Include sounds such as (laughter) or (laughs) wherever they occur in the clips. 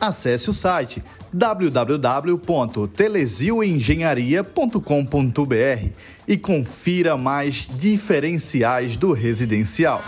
Acesse o site www.telesioengenharia.com.br e confira mais diferenciais do residencial.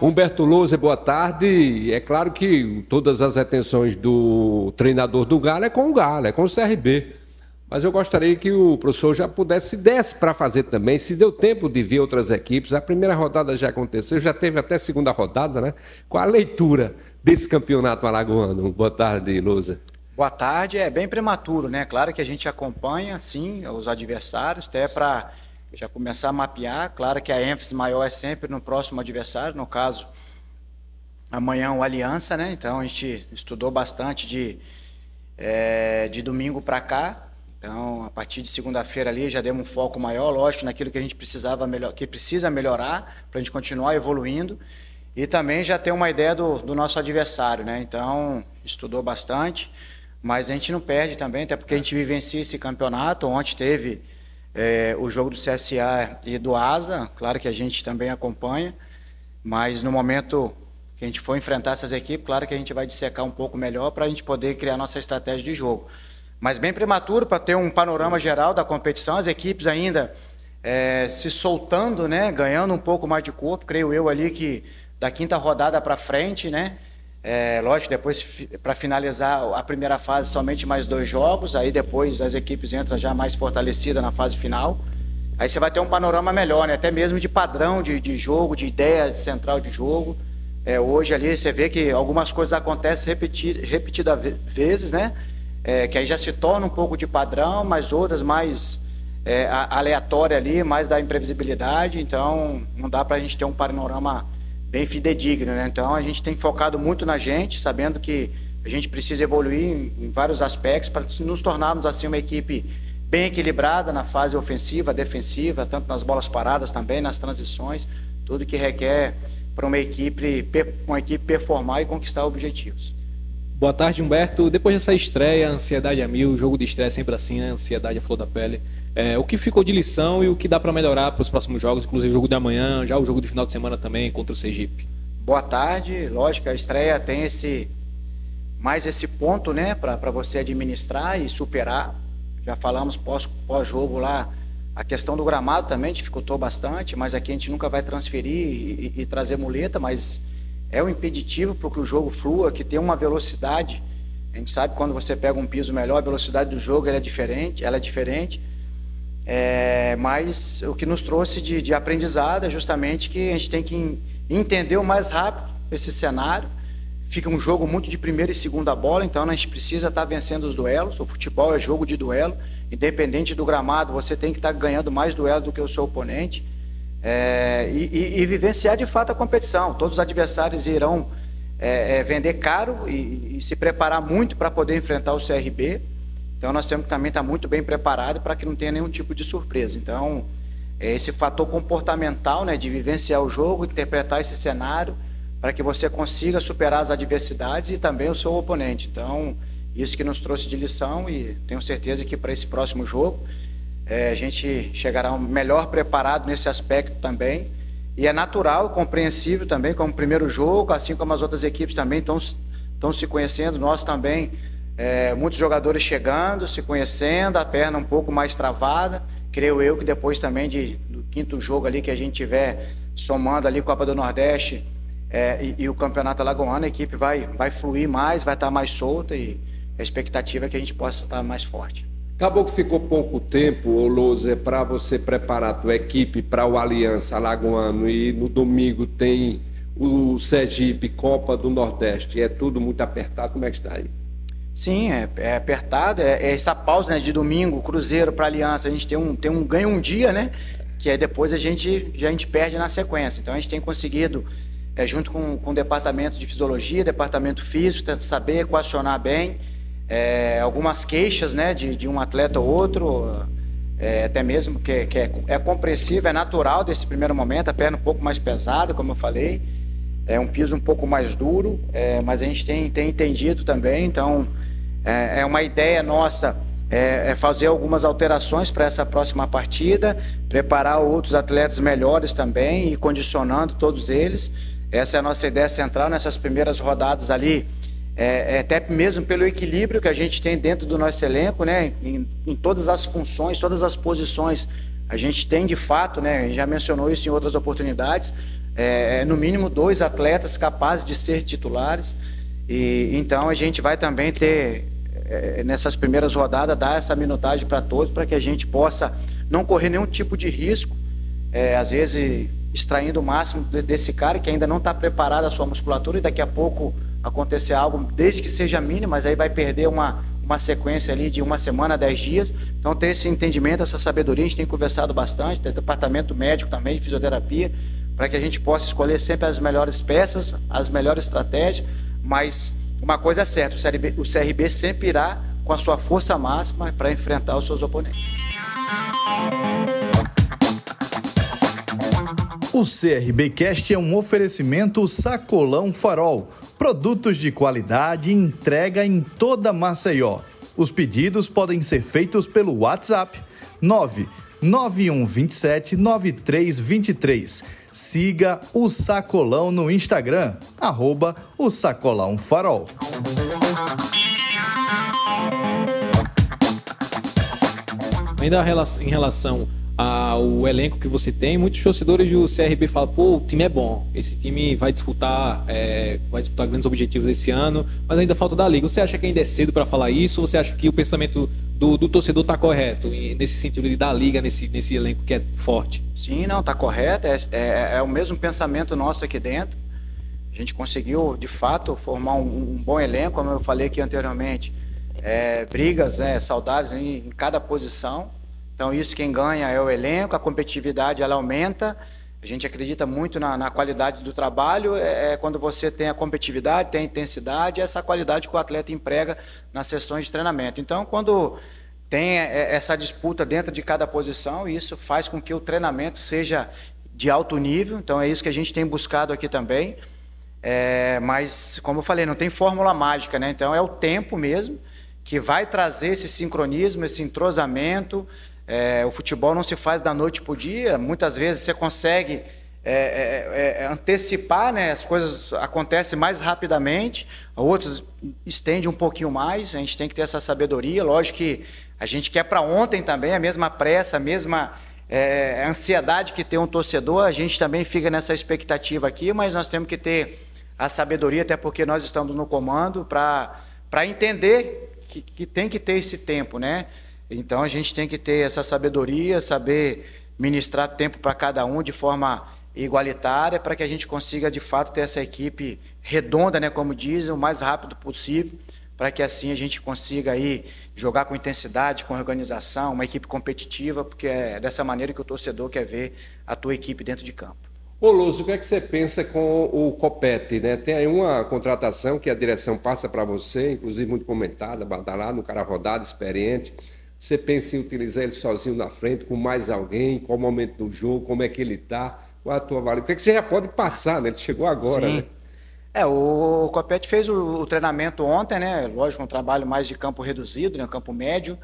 Humberto Lousa, boa tarde. É claro que todas as atenções do treinador do Galo é com o Galo, é com o CRB. Mas eu gostaria que o professor já pudesse, se desse para fazer também, se deu tempo de ver outras equipes. A primeira rodada já aconteceu, já teve até a segunda rodada, né? Qual a leitura desse campeonato alagoano? Boa tarde, Lousa. Boa tarde, é bem prematuro, né? Claro que a gente acompanha, sim, os adversários, até para já começar a mapear. Claro que a ênfase maior é sempre no próximo adversário, no caso, amanhã o Aliança, né? Então a gente estudou bastante de, é, de domingo para cá. Então, a partir de segunda-feira ali já demos um foco maior, lógico, naquilo que a gente precisava melhor, que precisa melhorar para a gente continuar evoluindo. E também já ter uma ideia do, do nosso adversário, né? Então, estudou bastante, mas a gente não perde também, até porque a gente vivencia esse campeonato. Ontem teve é, o jogo do CSA e do ASA, claro que a gente também acompanha, mas no momento que a gente for enfrentar essas equipes, claro que a gente vai dissecar um pouco melhor para a gente poder criar nossa estratégia de jogo. Mas bem prematuro para ter um panorama geral da competição, as equipes ainda é, se soltando, né, ganhando um pouco mais de corpo, creio eu ali que da quinta rodada para frente, né, é, lógico, depois para finalizar a primeira fase, somente mais dois jogos. Aí depois as equipes entram já mais fortalecidas na fase final. Aí você vai ter um panorama melhor, né? até mesmo de padrão de, de jogo, de ideia central de jogo. É, hoje ali você vê que algumas coisas acontecem repetid, repetidas vezes, né? É, que aí já se torna um pouco de padrão, mas outras mais é, aleatória ali, mais da imprevisibilidade. Então não dá para a gente ter um panorama bem fidedigno, né? Então a gente tem focado muito na gente, sabendo que a gente precisa evoluir em, em vários aspectos para nos tornarmos assim uma equipe bem equilibrada na fase ofensiva, defensiva, tanto nas bolas paradas também, nas transições, tudo que requer para uma equipe, uma equipe performar e conquistar objetivos. Boa tarde, Humberto. Depois dessa estreia, ansiedade a mil, jogo de estreia sempre assim, né? Ansiedade a flor da pele. É, o que ficou de lição e o que dá para melhorar para os próximos jogos, inclusive o jogo de amanhã, já o jogo de final de semana também contra o Sergipe? Boa tarde. Lógico, a estreia tem esse mais esse ponto, né, para você administrar e superar. Já falamos pós, pós-jogo lá, a questão do gramado também dificultou bastante, mas aqui a gente nunca vai transferir e, e, e trazer muleta, mas é um impeditivo para que o jogo flua, que tem uma velocidade. A gente sabe quando você pega um piso melhor, a velocidade do jogo é diferente, ela é diferente. É, mas o que nos trouxe de, de aprendizado é justamente que a gente tem que entender o mais rápido esse cenário. Fica um jogo muito de primeira e segunda bola, então a gente precisa estar vencendo os duelos. O futebol é jogo de duelo, independente do gramado, você tem que estar ganhando mais duelo do que o seu oponente é, e, e, vivenciar de fato a competição. Todos os adversários irão é, é, vender caro e, e, se preparar muito para poder enfrentar o CRB. Então nós temos que também estar muito bem preparado para que não tenha nenhum tipo de surpresa. Então é esse fator comportamental, né, de vivenciar o jogo, interpretar esse cenário para que você consiga superar as adversidades e também o seu oponente. Então isso que nos trouxe de lição e tenho certeza que para esse próximo jogo é, a gente chegará melhor preparado nesse aspecto também. E é natural, compreensível também, como primeiro jogo, assim como as outras equipes também estão, se conhecendo, nós também, é, muitos jogadores chegando, se conhecendo, a perna um pouco mais travada. Creio eu que depois também de, do quinto jogo ali que a gente tiver somando ali Copa do Nordeste é, e, e, o Campeonato Alagoano, a equipe vai, vai fluir mais, vai estar mais solta e a expectativa é que a gente possa estar mais forte. Acabou que ficou pouco tempo, Lousa, para você preparar a tua equipe para o Aliança Alagoano e no domingo tem o Sergipe Copa do Nordeste. É tudo muito apertado, como é que está aí? Sim, é, é apertado. É, é, essa pausa né, de domingo, Cruzeiro para Aliança, a gente tem um, tem um ganho um dia, né? Que aí depois a gente, a gente perde na sequência. Então a gente tem conseguido, é, junto com, com o departamento de fisiologia, departamento físico, saber equacionar bem é, algumas queixas né, de, de um atleta ou outro, é, até mesmo que, que é, é, compreensível, é natural desse primeiro momento, a perna um pouco mais pesada, como eu falei, é um piso um pouco mais duro, é, mas a gente tem, tem entendido também, então é, é uma ideia nossa é, é fazer algumas alterações para essa próxima partida, preparar outros atletas melhores também e condicionando todos eles. Essa é a nossa ideia central nessas primeiras rodadas ali é, é, até mesmo pelo equilíbrio que a gente tem dentro do nosso elenco, né, em, em, todas as funções, todas as posições, a gente tem de fato, né, já mencionou isso em outras oportunidades, é, é, no mínimo dois atletas capazes de ser titulares, e então a gente vai também ter é, nessas primeiras rodadas dar essa minutagem para todos, para que a gente possa não correr nenhum tipo de risco, é, às vezes extraindo o máximo desse cara que ainda não está preparado a sua musculatura e daqui a pouco acontecer algo, desde que seja mínimo, mas aí vai perder uma, uma sequência ali de uma semana, dez dias. Então, ter esse entendimento, essa sabedoria, a gente tem conversado bastante, tem departamento médico também, de fisioterapia, para que a gente possa escolher sempre as melhores peças, as melhores estratégias, mas uma coisa é certa, o CRB, o CRB sempre irá com a sua força máxima para enfrentar os seus oponentes. O CRB Cast é um oferecimento Sacolão Farol. Produtos de qualidade entrega em toda Maceió. Os pedidos podem ser feitos pelo WhatsApp 99127 9323. Siga o Sacolão no Instagram, arroba o Sacolão Farol. Ainda em relação ao elenco que você tem, muitos torcedores do CRB falam, pô, o time é bom, esse time vai disputar, é, vai disputar grandes objetivos esse ano, mas ainda falta da liga. Você acha que ainda é cedo para falar isso? Você acha que o pensamento do, do torcedor está correto nesse sentido de dar liga nesse, nesse elenco que é forte? Sim, não, está correto. É, é, é, o mesmo pensamento nosso aqui dentro. A gente conseguiu, de fato, formar um, um bom elenco, como eu falei aqui anteriormente. É, brigas né, saudáveis em, em cada posição então, isso quem ganha é o elenco, a competitividade ela aumenta. A gente acredita muito na, na qualidade do trabalho, é, é, quando você tem a competitividade, tem a intensidade, essa qualidade que o atleta emprega nas sessões de treinamento. Então, quando tem é, essa disputa dentro de cada posição, isso faz com que o treinamento seja de alto nível. Então, é isso que a gente tem buscado aqui também. É, mas, como eu falei, não tem fórmula mágica, né? Então, é o tempo mesmo que vai trazer esse sincronismo, esse entrosamento, é, o futebol não se faz da noite para o dia. Muitas vezes você consegue é, é, é, antecipar, né? as coisas acontecem mais rapidamente, outros estende um pouquinho mais. A gente tem que ter essa sabedoria. Lógico que a gente quer para ontem também, a mesma pressa, a mesma é, ansiedade que tem um torcedor. A gente também fica nessa expectativa aqui, mas nós temos que ter a sabedoria, até porque nós estamos no comando, para entender que, que tem que ter esse tempo, né? Então a gente tem que ter essa sabedoria, saber ministrar tempo para cada um de forma igualitária, para que a gente consiga de fato ter essa equipe redonda, né, como dizem, o mais rápido possível, para que assim a gente consiga aí jogar com intensidade, com organização, uma equipe competitiva, porque é dessa maneira que o torcedor quer ver a tua equipe dentro de campo. Ô Lúcio, o que é que você pensa com o Copete? Né? Tem aí uma contratação que a direção passa para você, inclusive muito comentada, badalada, um cara rodado, experiente. Você pensa em utilizar ele sozinho na frente, com mais alguém? Qual o momento do jogo? Como é que ele está? Qual a tua avaliação? O que, é que você já pode passar, né? Ele chegou agora, Sim. né? É, o Copete fez o, o, treinamento ontem, né? Lógico, um trabalho mais de campo reduzido, né? campo médio.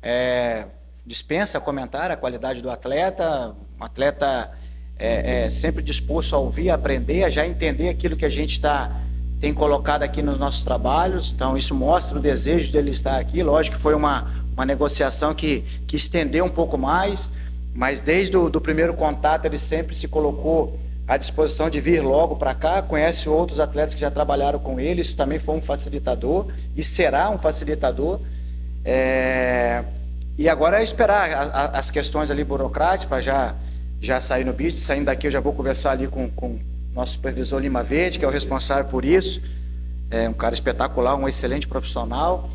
É, dispensa comentar a qualidade do atleta, um atleta é, é, sempre disposto a ouvir, a aprender, a já entender aquilo que a gente está tem colocado aqui nos nossos trabalhos. Então, isso mostra o desejo dele estar aqui. Lógico que foi uma, uma negociação que, que estendeu um pouco mais, mas desde o do primeiro contato ele sempre se colocou à disposição de vir logo para cá, conhece outros atletas que já trabalharam com ele, isso também foi um facilitador e será um facilitador. É... E agora é esperar a, a, as questões ali burocráticas para já, já sair no bid. Saindo daqui eu já vou conversar ali com, com nosso supervisor Lima Verde, que é o responsável por isso. É um cara espetacular, um excelente profissional.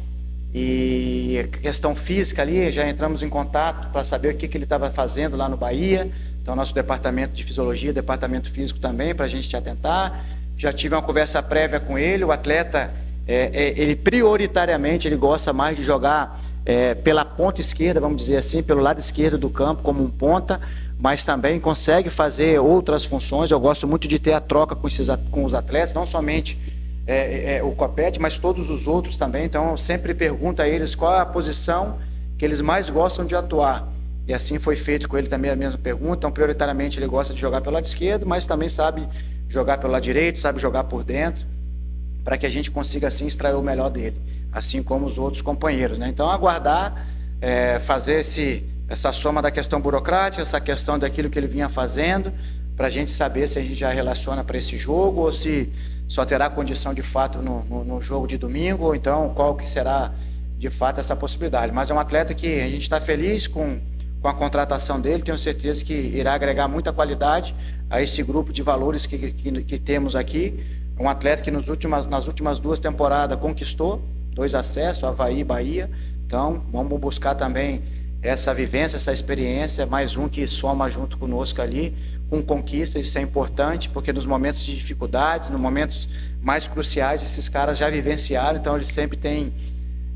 E a questão física ali, já entramos em contato para saber o que, que ele estava fazendo lá no Bahia. Então, nosso departamento de fisiologia, departamento físico também, para a gente te atentar. Já tive uma conversa prévia com ele. O atleta é, é, ele prioritariamente ele gosta mais de jogar é, pela ponta esquerda, vamos dizer assim, pelo lado esquerdo do campo como um ponta, mas também consegue fazer outras funções. Eu gosto muito de ter a troca com, esses, com os atletas, não somente é, é, o Copete, mas todos os outros também. Então eu sempre pergunto a eles qual é a posição que eles mais gostam de atuar. E assim foi feito com ele também a mesma pergunta. Então, prioritariamente, ele gosta de jogar pelo lado esquerdo, mas também sabe jogar pelo lado direito, sabe jogar por dentro, para que a gente consiga assim extrair o melhor dele, assim como os outros companheiros. Né? Então, aguardar, é, fazer esse, essa soma da questão burocrática, essa questão daquilo que ele vinha fazendo, para a gente saber se a gente já relaciona para esse jogo ou se só terá condição de fato no, no, no jogo de domingo, ou então qual que será de fato essa possibilidade. Mas é um atleta que a gente está feliz com com a contratação dele, tenho certeza que irá agregar muita qualidade a esse grupo de valores que, que, que temos aqui. Um atleta que nos últimas, nas últimas duas temporadas conquistou dois acessos, Havaí e Bahia. Então, vamos buscar também essa vivência, essa experiência, mais um que soma junto conosco ali, com conquistas, isso é importante, porque nos momentos de dificuldades, nos momentos mais cruciais, esses caras já vivenciaram, então eles sempre têm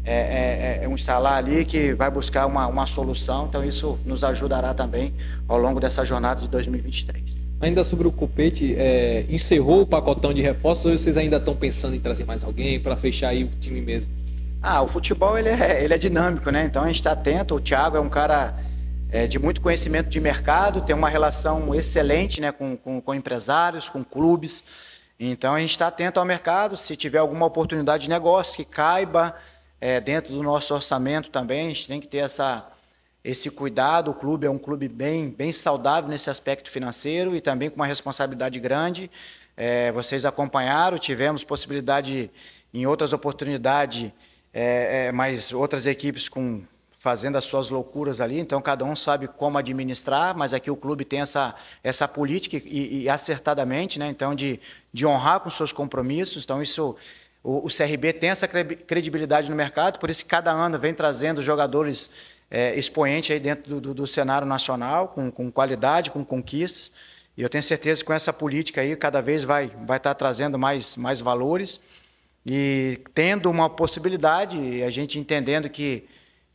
é, é, é, um instalar ali que vai buscar uma, uma solução. Então, isso nos ajudará também ao longo dessa jornada de 2023. Ainda sobre o Copete, é, encerrou o pacotão de reforços ou vocês ainda estão pensando em trazer mais alguém para fechar aí o time mesmo? Ah, o futebol ele é, ele é dinâmico, né? Então a gente está atento. O Thiago é um cara é, de muito conhecimento de mercado, tem uma relação excelente né, com, com, com empresários, com clubes. Então a gente está atento ao mercado. Se tiver alguma oportunidade de negócio que caiba, é, dentro do nosso orçamento também, a gente tem que ter essa, esse cuidado. O clube é um clube bem, bem saudável nesse aspecto financeiro e também com uma responsabilidade grande. É, vocês acompanharam, tivemos possibilidade em outras oportunidades, é, é, mas outras equipes com fazendo as suas loucuras ali, então cada um sabe como administrar, mas aqui o clube tem essa, essa política e, e acertadamente, né? então de, de honrar com seus compromissos, então isso o, o CRB tem essa credibilidade no mercado, por isso que cada ano vem trazendo jogadores é, expoentes aí dentro do, do, do cenário nacional, com, com, qualidade, com conquistas. E eu tenho certeza que com essa política aí, cada vez vai, vai estar trazendo mais, mais valores e tendo uma possibilidade, a gente entendendo que,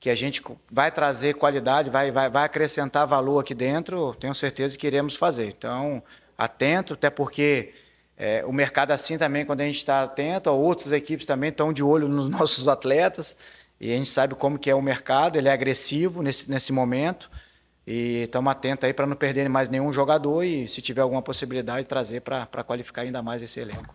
que a gente vai trazer qualidade, vai, vai, vai acrescentar valor aqui dentro, tenho certeza que iremos fazer. Então, atento, até porque é, o mercado assim também, quando a gente está atento, outras equipes também estão de olho nos (laughs) nossos atletas e a gente sabe como que é o mercado, ele é agressivo nesse, nesse momento e estamos atentos aí para não perder mais nenhum jogador e se tiver alguma possibilidade trazer para qualificar ainda mais esse elenco.